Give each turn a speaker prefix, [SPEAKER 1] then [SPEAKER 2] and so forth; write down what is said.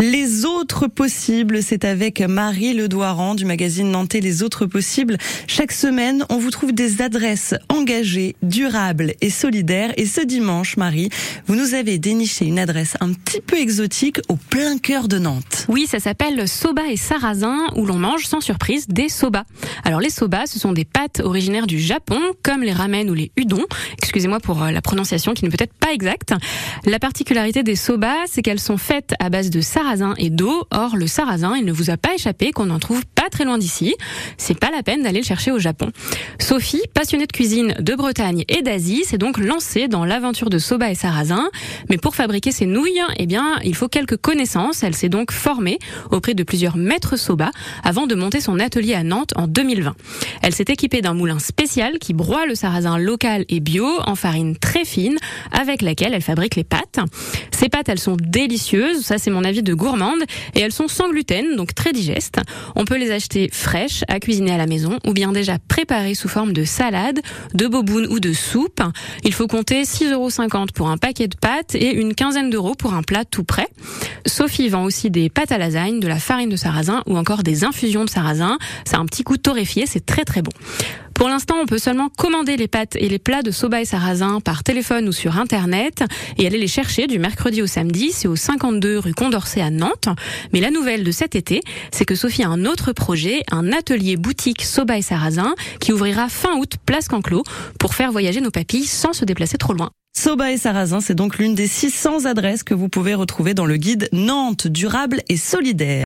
[SPEAKER 1] Les autres possibles, c'est avec Marie Ledoiran du magazine Nantais Les autres possibles. Chaque semaine, on vous trouve des adresses engagées, durables et solidaires. Et ce dimanche, Marie, vous nous avez déniché une adresse un petit peu exotique au plein cœur de Nantes.
[SPEAKER 2] Oui, ça s'appelle Soba et Sarrasin, où l'on mange sans surprise des soba. Alors les soba, ce sont des pâtes originaires du Japon, comme les ramen ou les udon. Excusez-moi pour euh, la prononciation qui n'est peut-être pas exacte. La particularité des soba, c'est qu'elles sont faites à base de sarrasin et d'eau. Or, le sarrasin, il ne vous a pas échappé qu'on en trouve pas très loin d'ici. C'est pas la peine d'aller le chercher au Japon. Sophie, passionnée de cuisine de Bretagne et d'Asie, s'est donc lancée dans l'aventure de soba et sarrasin. Mais pour fabriquer ces nouilles, eh bien, il faut quelques connaissances. Elle s'est donc formée auprès de plusieurs maîtres soba avant de monter son atelier à Nantes en 2020. Elle s'est équipée d'un moulin spécial qui broie le sarrasin local et bio en farine très fine avec laquelle elle fabrique les pâtes. Ces pâtes, elles sont délicieuses. Ça, c'est mon avis de gourmande et elles sont sans gluten, donc très digestes. On peut les acheter fraîches à cuisiner à la maison ou bien déjà préparées sous forme de salade, de boboune ou de soupe. Il faut compter 6,50 euros pour un paquet de pâtes et une quinzaine d'euros pour un plat tout prêt. Sophie vend aussi des pâtes à lasagne, de la farine de sarrasin ou encore des infusions de sarrasin. C'est un petit coup torréfié, c'est très très bon. Pour l'instant, on peut seulement commander les pâtes et les plats de soba et sarrasin par téléphone ou sur internet et aller les chercher du mercredi au samedi. C'est au 52 rue Condorcet à Nantes. Mais la nouvelle de cet été, c'est que Sophie a un autre projet, un atelier boutique soba et sarrasin qui ouvrira fin août place Canclos pour faire voyager nos papilles sans se déplacer trop loin.
[SPEAKER 1] Soba et Sarrasin, c'est donc l'une des 600 adresses que vous pouvez retrouver dans le guide Nantes durable et solidaire.